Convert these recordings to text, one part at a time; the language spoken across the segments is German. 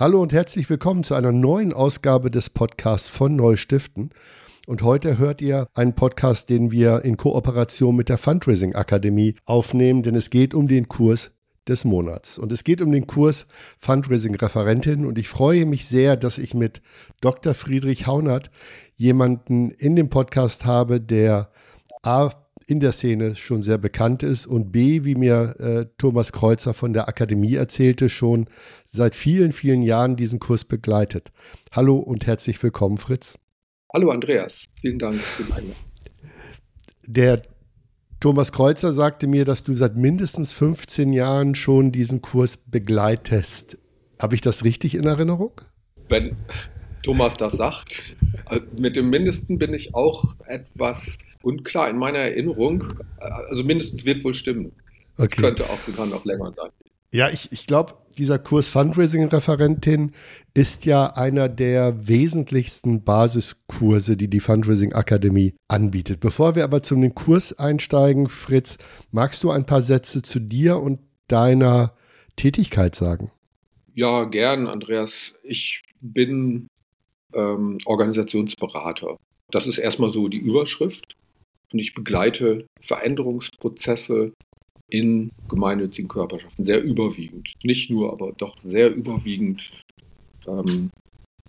Hallo und herzlich willkommen zu einer neuen Ausgabe des Podcasts von Neustiften. Und heute hört ihr einen Podcast, den wir in Kooperation mit der Fundraising Akademie aufnehmen, denn es geht um den Kurs des Monats. Und es geht um den Kurs Fundraising Referentin. Und ich freue mich sehr, dass ich mit Dr. Friedrich Haunert jemanden in dem Podcast habe, der A in der Szene schon sehr bekannt ist und B, wie mir äh, Thomas Kreuzer von der Akademie erzählte, schon seit vielen, vielen Jahren diesen Kurs begleitet. Hallo und herzlich willkommen, Fritz. Hallo, Andreas. Vielen Dank für die Einladung. Der Thomas Kreuzer sagte mir, dass du seit mindestens 15 Jahren schon diesen Kurs begleitest. Habe ich das richtig in Erinnerung? Wenn Thomas das sagt, äh, mit dem Mindesten bin ich auch etwas unklar in meiner Erinnerung. Also mindestens wird wohl stimmen. Das okay. könnte auch sogar noch länger sein. Ja, ich, ich glaube, dieser Kurs Fundraising-Referentin ist ja einer der wesentlichsten Basiskurse, die die Fundraising Akademie anbietet. Bevor wir aber zum Kurs einsteigen, Fritz, magst du ein paar Sätze zu dir und deiner Tätigkeit sagen? Ja, gern, Andreas. Ich bin ähm, Organisationsberater. Das ist erstmal so die Überschrift und ich begleite Veränderungsprozesse in gemeinnützigen Körperschaften, sehr überwiegend. Nicht nur, aber doch sehr überwiegend ähm,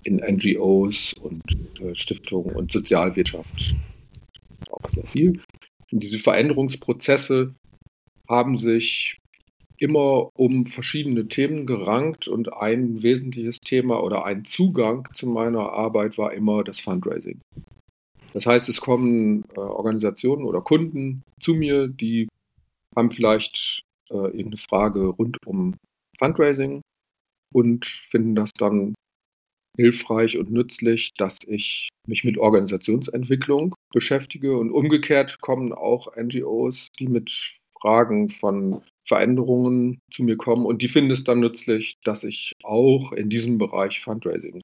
in NGOs und äh, Stiftungen und Sozialwirtschaft auch sehr viel. Und diese Veränderungsprozesse haben sich immer um verschiedene Themen gerankt und ein wesentliches Thema oder ein Zugang zu meiner Arbeit war immer das Fundraising. Das heißt, es kommen äh, Organisationen oder Kunden zu mir, die haben vielleicht äh, irgendeine Frage rund um Fundraising und finden das dann hilfreich und nützlich, dass ich mich mit Organisationsentwicklung beschäftige. Und umgekehrt kommen auch NGOs, die mit Fragen von Veränderungen zu mir kommen und die finden es dann nützlich, dass ich auch in diesem Bereich Fundraising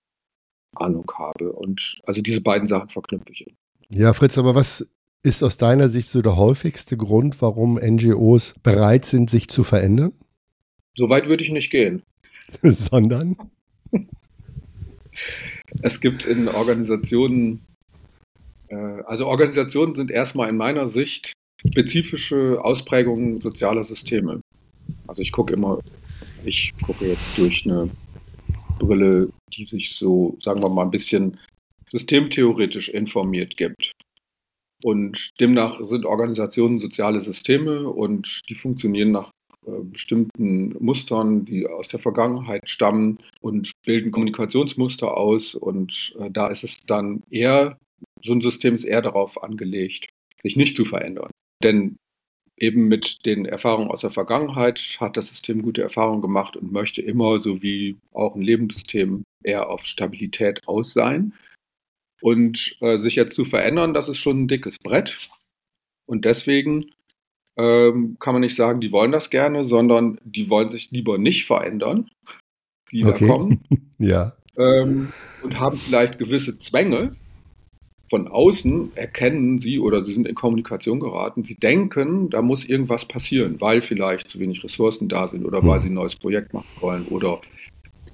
Ahnung habe. Und also diese beiden Sachen verknüpfe ich. Ja, Fritz, aber was ist aus deiner Sicht so der häufigste Grund, warum NGOs bereit sind, sich zu verändern? So weit würde ich nicht gehen. Sondern? Es gibt in Organisationen, äh, also Organisationen sind erstmal in meiner Sicht spezifische Ausprägungen sozialer Systeme. Also ich gucke immer, ich gucke jetzt durch eine Brille, die sich so, sagen wir mal, ein bisschen systemtheoretisch informiert gibt. Und demnach sind Organisationen soziale Systeme und die funktionieren nach äh, bestimmten Mustern, die aus der Vergangenheit stammen und bilden Kommunikationsmuster aus. Und äh, da ist es dann eher, so ein System ist eher darauf angelegt, sich nicht zu verändern. Denn eben mit den Erfahrungen aus der Vergangenheit hat das System gute Erfahrungen gemacht und möchte immer, so wie auch ein Lebenssystem, eher auf Stabilität aus sein. Und äh, sich jetzt zu verändern, das ist schon ein dickes Brett. Und deswegen ähm, kann man nicht sagen, die wollen das gerne, sondern die wollen sich lieber nicht verändern, die okay. da kommen. ja. Ähm, und haben vielleicht gewisse Zwänge, von außen erkennen sie oder sie sind in Kommunikation geraten, sie denken, da muss irgendwas passieren, weil vielleicht zu wenig Ressourcen da sind oder weil hm. sie ein neues Projekt machen wollen oder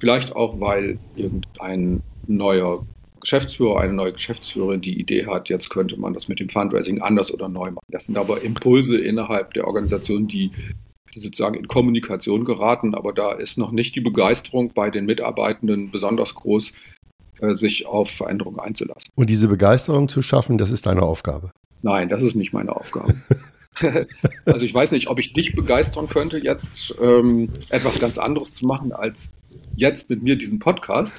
vielleicht auch, weil irgendein neuer Geschäftsführer, eine neue Geschäftsführerin die Idee hat, jetzt könnte man das mit dem Fundraising anders oder neu machen. Das sind aber Impulse innerhalb der Organisation, die, die sozusagen in Kommunikation geraten, aber da ist noch nicht die Begeisterung bei den Mitarbeitenden besonders groß, äh, sich auf Veränderungen einzulassen. Und diese Begeisterung zu schaffen, das ist deine Aufgabe? Nein, das ist nicht meine Aufgabe. also ich weiß nicht, ob ich dich begeistern könnte, jetzt ähm, etwas ganz anderes zu machen, als jetzt mit mir diesen Podcast.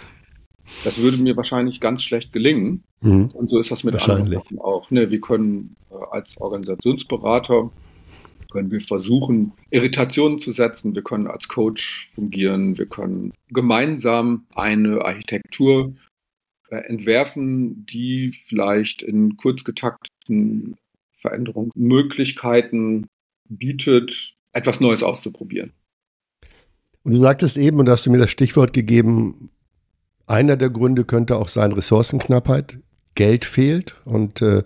Das würde mir wahrscheinlich ganz schlecht gelingen. Mhm. Und so ist das mit anderen Sachen auch. Ne, wir können äh, als Organisationsberater können wir versuchen, Irritationen zu setzen. Wir können als Coach fungieren. Wir können gemeinsam eine Architektur äh, entwerfen, die vielleicht in kurzgetakteten Veränderungsmöglichkeiten bietet, etwas Neues auszuprobieren. Und du sagtest eben, und hast du mir das Stichwort gegeben, einer der Gründe könnte auch sein Ressourcenknappheit. Geld fehlt und äh,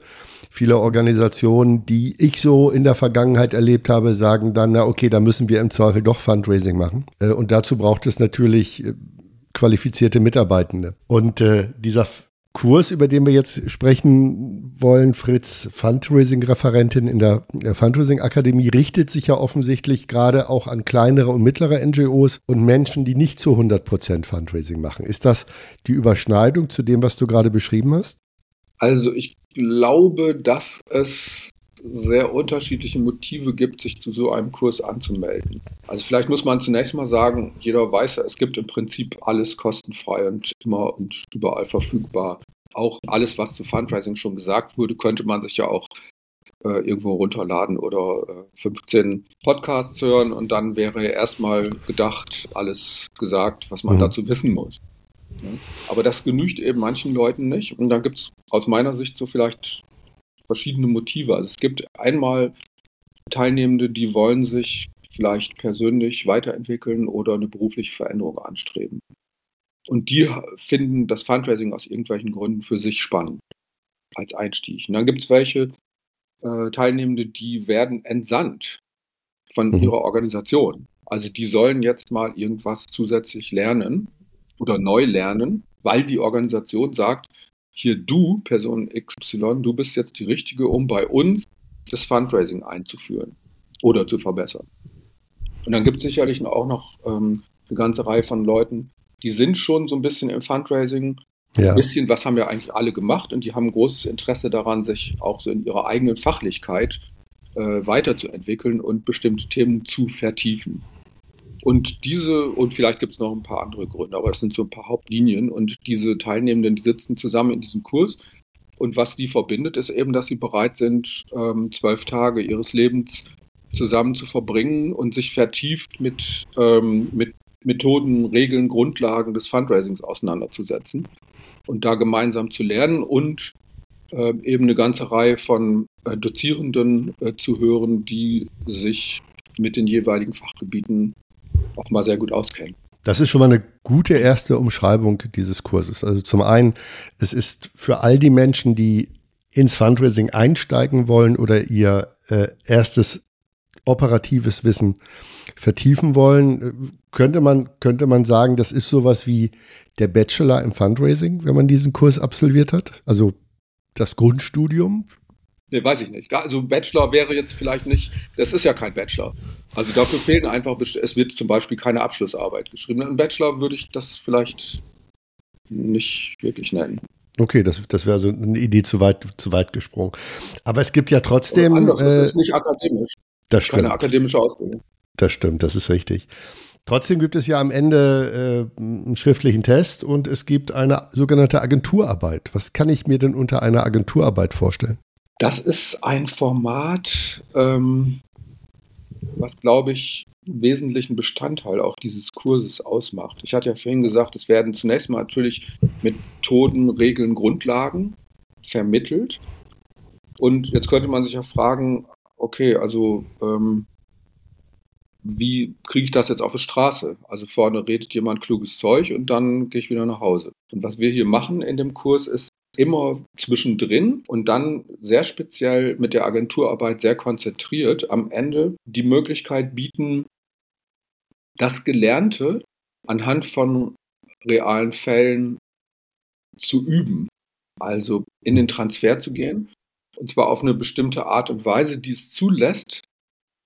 viele Organisationen, die ich so in der Vergangenheit erlebt habe, sagen dann, na okay, da müssen wir im Zweifel doch Fundraising machen. Äh, und dazu braucht es natürlich äh, qualifizierte Mitarbeitende. Und äh, dieser Kurs, über den wir jetzt sprechen wollen, Fritz, Fundraising-Referentin in der Fundraising-Akademie, richtet sich ja offensichtlich gerade auch an kleinere und mittlere NGOs und Menschen, die nicht zu 100 Prozent Fundraising machen. Ist das die Überschneidung zu dem, was du gerade beschrieben hast? Also ich glaube, dass es sehr unterschiedliche Motive gibt, sich zu so einem Kurs anzumelden. Also vielleicht muss man zunächst mal sagen, jeder weiß ja, es gibt im Prinzip alles kostenfrei und immer und überall verfügbar. Auch alles, was zu Fundraising schon gesagt wurde, könnte man sich ja auch äh, irgendwo runterladen oder äh, 15 Podcasts hören und dann wäre erstmal gedacht, alles gesagt, was man mhm. dazu wissen muss. Ja? Aber das genügt eben manchen Leuten nicht. Und dann gibt es aus meiner Sicht so vielleicht verschiedene Motive. Also es gibt einmal Teilnehmende, die wollen sich vielleicht persönlich weiterentwickeln oder eine berufliche Veränderung anstreben. Und die finden das Fundraising aus irgendwelchen Gründen für sich spannend als Einstieg. Und dann gibt es welche äh, Teilnehmende, die werden entsandt von mhm. ihrer Organisation. Also die sollen jetzt mal irgendwas zusätzlich lernen oder neu lernen, weil die Organisation sagt, hier du, Person XY, du bist jetzt die Richtige, um bei uns das Fundraising einzuführen oder zu verbessern. Und dann gibt es sicherlich auch noch ähm, eine ganze Reihe von Leuten, die sind schon so ein bisschen im Fundraising. Ja. Ein bisschen, was haben ja eigentlich alle gemacht und die haben großes Interesse daran, sich auch so in ihrer eigenen Fachlichkeit äh, weiterzuentwickeln und bestimmte Themen zu vertiefen. Und diese, und vielleicht gibt es noch ein paar andere Gründe, aber das sind so ein paar Hauptlinien. Und diese Teilnehmenden, die sitzen zusammen in diesem Kurs. Und was die verbindet, ist eben, dass sie bereit sind, ähm, zwölf Tage ihres Lebens zusammen zu verbringen und sich vertieft mit, ähm, mit Methoden, Regeln, Grundlagen des Fundraisings auseinanderzusetzen und da gemeinsam zu lernen und äh, eben eine ganze Reihe von äh, Dozierenden äh, zu hören, die sich mit den jeweiligen Fachgebieten mal sehr gut auskennen. Das ist schon mal eine gute erste Umschreibung dieses Kurses. Also zum einen, es ist für all die Menschen, die ins Fundraising einsteigen wollen oder ihr äh, erstes operatives Wissen vertiefen wollen, äh, könnte man, könnte man sagen, das ist sowas wie der Bachelor im Fundraising, wenn man diesen Kurs absolviert hat. Also das Grundstudium Nee, weiß ich nicht. Also Bachelor wäre jetzt vielleicht nicht, das ist ja kein Bachelor. Also dafür fehlen einfach, es wird zum Beispiel keine Abschlussarbeit geschrieben. Ein Bachelor würde ich das vielleicht nicht wirklich nennen. Okay, das, das wäre so eine Idee zu weit, zu weit gesprungen. Aber es gibt ja trotzdem. Anders, das äh, ist nicht akademisch. Das stimmt. Keine akademische Ausbildung. Das stimmt, das ist richtig. Trotzdem gibt es ja am Ende äh, einen schriftlichen Test und es gibt eine sogenannte Agenturarbeit. Was kann ich mir denn unter einer Agenturarbeit vorstellen? Das ist ein Format, ähm, was, glaube ich, einen wesentlichen Bestandteil auch dieses Kurses ausmacht. Ich hatte ja vorhin gesagt, es werden zunächst mal natürlich Methoden, Regeln, Grundlagen vermittelt. Und jetzt könnte man sich ja fragen, okay, also ähm, wie kriege ich das jetzt auf die Straße? Also vorne redet jemand kluges Zeug und dann gehe ich wieder nach Hause. Und was wir hier machen in dem Kurs ist, immer zwischendrin und dann sehr speziell mit der Agenturarbeit sehr konzentriert am Ende die Möglichkeit bieten, das Gelernte anhand von realen Fällen zu üben. Also in den Transfer zu gehen und zwar auf eine bestimmte Art und Weise, die es zulässt,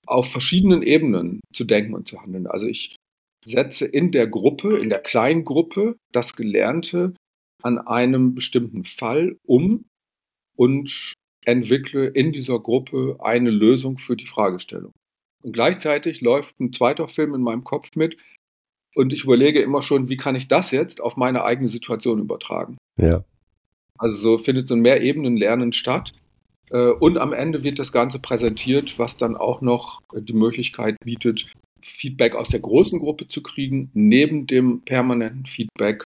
auf verschiedenen Ebenen zu denken und zu handeln. Also ich setze in der Gruppe, in der kleinen Gruppe das Gelernte an einem bestimmten Fall um und entwickle in dieser Gruppe eine Lösung für die Fragestellung. Und gleichzeitig läuft ein zweiter Film in meinem Kopf mit und ich überlege immer schon, wie kann ich das jetzt auf meine eigene Situation übertragen. Ja. Also so findet so ein Mehrebenen-Lernen statt. Äh, und am Ende wird das Ganze präsentiert, was dann auch noch die Möglichkeit bietet, Feedback aus der großen Gruppe zu kriegen, neben dem permanenten Feedback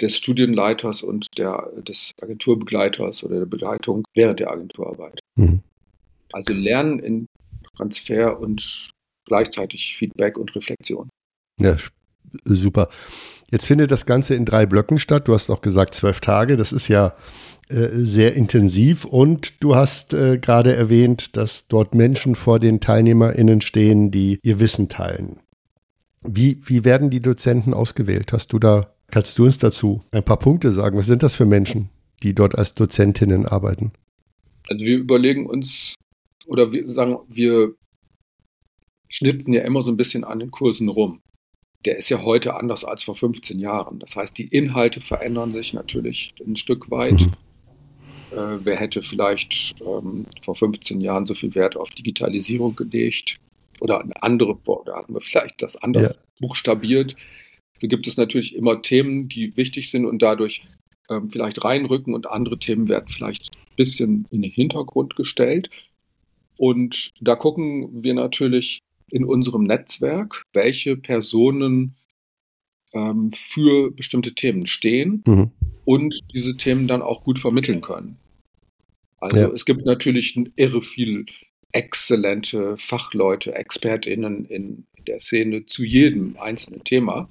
des Studienleiters und der, des Agenturbegleiters oder der Begleitung während der Agenturarbeit. Mhm. Also Lernen in Transfer und gleichzeitig Feedback und Reflexion. Ja, super. Jetzt findet das Ganze in drei Blöcken statt. Du hast auch gesagt zwölf Tage. Das ist ja äh, sehr intensiv. Und du hast äh, gerade erwähnt, dass dort Menschen vor den TeilnehmerInnen stehen, die ihr Wissen teilen. Wie, wie werden die Dozenten ausgewählt? Hast du da, kannst du uns dazu ein paar Punkte sagen? Was sind das für Menschen, die dort als Dozentinnen arbeiten? Also wir überlegen uns oder wir sagen, wir schnitzen ja immer so ein bisschen an den Kursen rum. Der ist ja heute anders als vor 15 Jahren. Das heißt, die Inhalte verändern sich natürlich ein Stück weit. Mhm. Äh, wer hätte vielleicht ähm, vor 15 Jahren so viel Wert auf Digitalisierung gelegt? Oder eine andere, da hatten wir vielleicht das anders ja. buchstabiert. So gibt es natürlich immer Themen, die wichtig sind und dadurch ähm, vielleicht reinrücken und andere Themen werden vielleicht ein bisschen in den Hintergrund gestellt. Und da gucken wir natürlich in unserem Netzwerk, welche Personen ähm, für bestimmte Themen stehen mhm. und diese Themen dann auch gut vermitteln können. Also ja. es gibt natürlich irre viel exzellente Fachleute, ExpertInnen in der Szene zu jedem einzelnen Thema.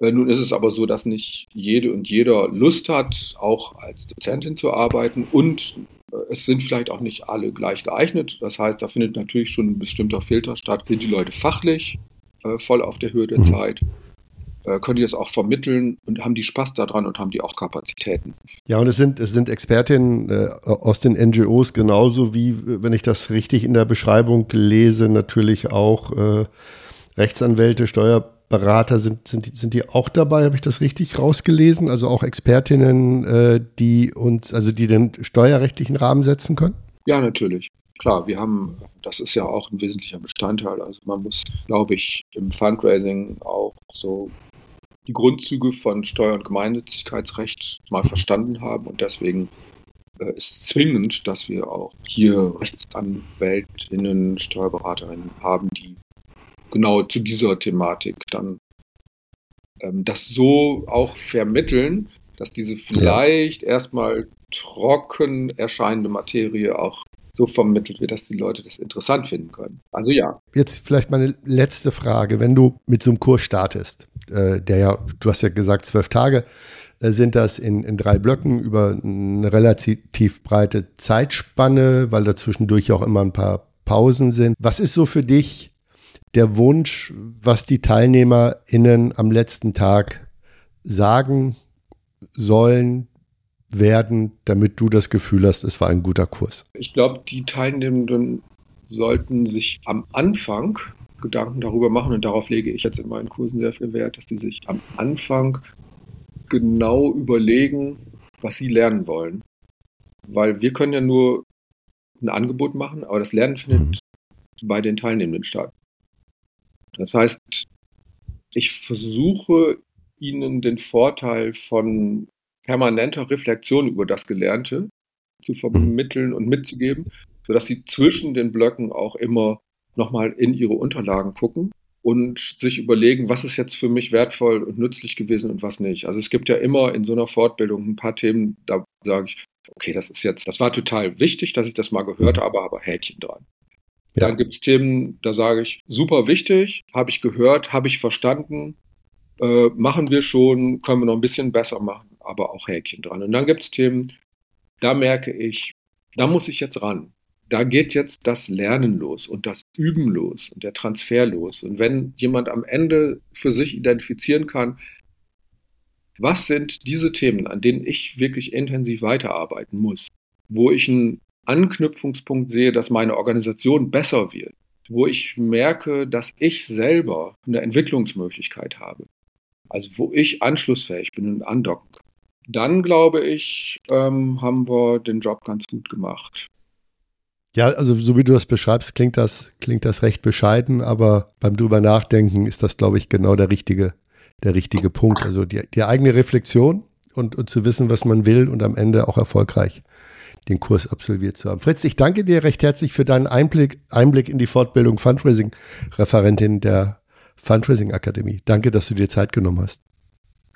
Äh, nun ist es aber so, dass nicht jede und jeder Lust hat, auch als Dozentin zu arbeiten und äh, es sind vielleicht auch nicht alle gleich geeignet. Das heißt, da findet natürlich schon ein bestimmter Filter statt. Sind die Leute fachlich äh, voll auf der Höhe der mhm. Zeit? Äh, können die das auch vermitteln und haben die Spaß daran und haben die auch Kapazitäten? Ja, und es sind, es sind Expertinnen äh, aus den NGOs genauso wie, wenn ich das richtig in der Beschreibung lese, natürlich auch äh, Rechtsanwälte, Steuer Berater sind, sind, die, sind die auch dabei, habe ich das richtig rausgelesen? Also auch Expertinnen, äh, die uns, also die den steuerrechtlichen Rahmen setzen können? Ja, natürlich. Klar, wir haben, das ist ja auch ein wesentlicher Bestandteil. Also man muss, glaube ich, im Fundraising auch so die Grundzüge von Steuer- und Gemeinnützigkeitsrecht mal verstanden haben und deswegen äh, ist es zwingend, dass wir auch hier Rechtsanwältinnen, Steuerberaterinnen haben, die genau zu dieser Thematik dann ähm, das so auch vermitteln, dass diese vielleicht ja. erstmal trocken erscheinende Materie auch so vermittelt wird, dass die Leute das interessant finden können. Also ja. Jetzt vielleicht meine letzte Frage. Wenn du mit so einem Kurs startest, äh, der ja, du hast ja gesagt, zwölf Tage, äh, sind das in, in drei Blöcken über eine relativ breite Zeitspanne, weil dazwischendurch auch immer ein paar Pausen sind. Was ist so für dich der Wunsch, was die TeilnehmerInnen am letzten Tag sagen sollen, werden, damit du das Gefühl hast, es war ein guter Kurs? Ich glaube, die Teilnehmenden sollten sich am Anfang Gedanken darüber machen und darauf lege ich jetzt in meinen Kursen sehr viel Wert, dass sie sich am Anfang genau überlegen, was sie lernen wollen. Weil wir können ja nur ein Angebot machen, aber das Lernen findet mhm. bei den Teilnehmenden statt. Das heißt, ich versuche ihnen den Vorteil von permanenter Reflexion über das Gelernte zu vermitteln und mitzugeben, sodass sie zwischen den Blöcken auch immer nochmal in ihre Unterlagen gucken und sich überlegen, was ist jetzt für mich wertvoll und nützlich gewesen und was nicht. Also es gibt ja immer in so einer Fortbildung ein paar Themen, da sage ich, okay, das ist jetzt, das war total wichtig, dass ich das mal gehört habe, aber Häkchen dran. Ja. Dann gibt es Themen, da sage ich, super wichtig, habe ich gehört, habe ich verstanden, äh, machen wir schon, können wir noch ein bisschen besser machen, aber auch Häkchen dran. Und dann gibt es Themen, da merke ich, da muss ich jetzt ran. Da geht jetzt das Lernen los und das Üben los und der Transfer los. Und wenn jemand am Ende für sich identifizieren kann, was sind diese Themen, an denen ich wirklich intensiv weiterarbeiten muss, wo ich ein Anknüpfungspunkt sehe, dass meine Organisation besser wird, wo ich merke, dass ich selber eine Entwicklungsmöglichkeit habe, also wo ich anschlussfähig bin und andocken kann, dann glaube ich, ähm, haben wir den Job ganz gut gemacht. Ja, also so wie du das beschreibst, klingt das, klingt das recht bescheiden, aber beim drüber nachdenken ist das, glaube ich, genau der richtige, der richtige Punkt. Also die, die eigene Reflexion und, und zu wissen, was man will und am Ende auch erfolgreich den Kurs absolviert zu haben. Fritz, ich danke dir recht herzlich für deinen Einblick, Einblick in die Fortbildung Fundraising-Referentin der Fundraising Akademie. Danke, dass du dir Zeit genommen hast.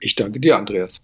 Ich danke dir, Andreas.